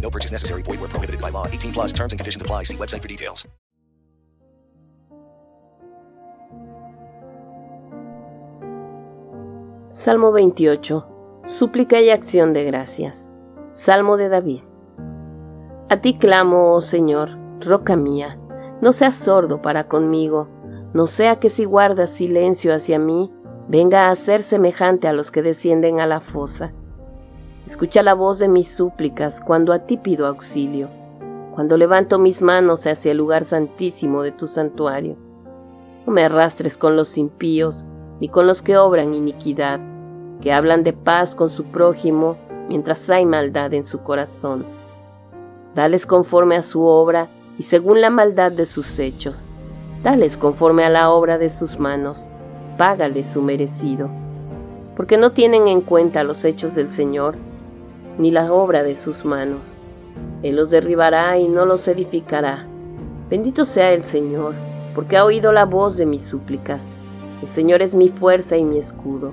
No purchase necessary. Void where prohibited by law. 18 plus terms and conditions apply. See website for details. Salmo 28. Súplica y acción de gracias. Salmo de David. A ti clamo, oh Señor, roca mía, no seas sordo para conmigo, no sea que si guardas silencio hacia mí, venga a ser semejante a los que descienden a la fosa. Escucha la voz de mis súplicas cuando a ti pido auxilio, cuando levanto mis manos hacia el lugar santísimo de tu santuario. No me arrastres con los impíos, ni con los que obran iniquidad, que hablan de paz con su prójimo mientras hay maldad en su corazón. Dales conforme a su obra y según la maldad de sus hechos. Dales conforme a la obra de sus manos. Págales su merecido. Porque no tienen en cuenta los hechos del Señor, ni la obra de sus manos. Él los derribará y no los edificará. Bendito sea el Señor, porque ha oído la voz de mis súplicas. El Señor es mi fuerza y mi escudo.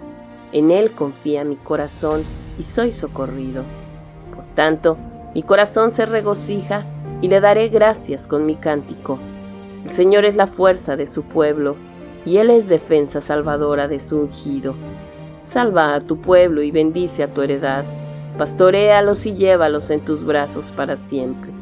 En Él confía mi corazón y soy socorrido. Por tanto, mi corazón se regocija y le daré gracias con mi cántico. El Señor es la fuerza de su pueblo y Él es defensa salvadora de su ungido. Salva a tu pueblo y bendice a tu heredad. Pastoréalos y llévalos en tus brazos para siempre.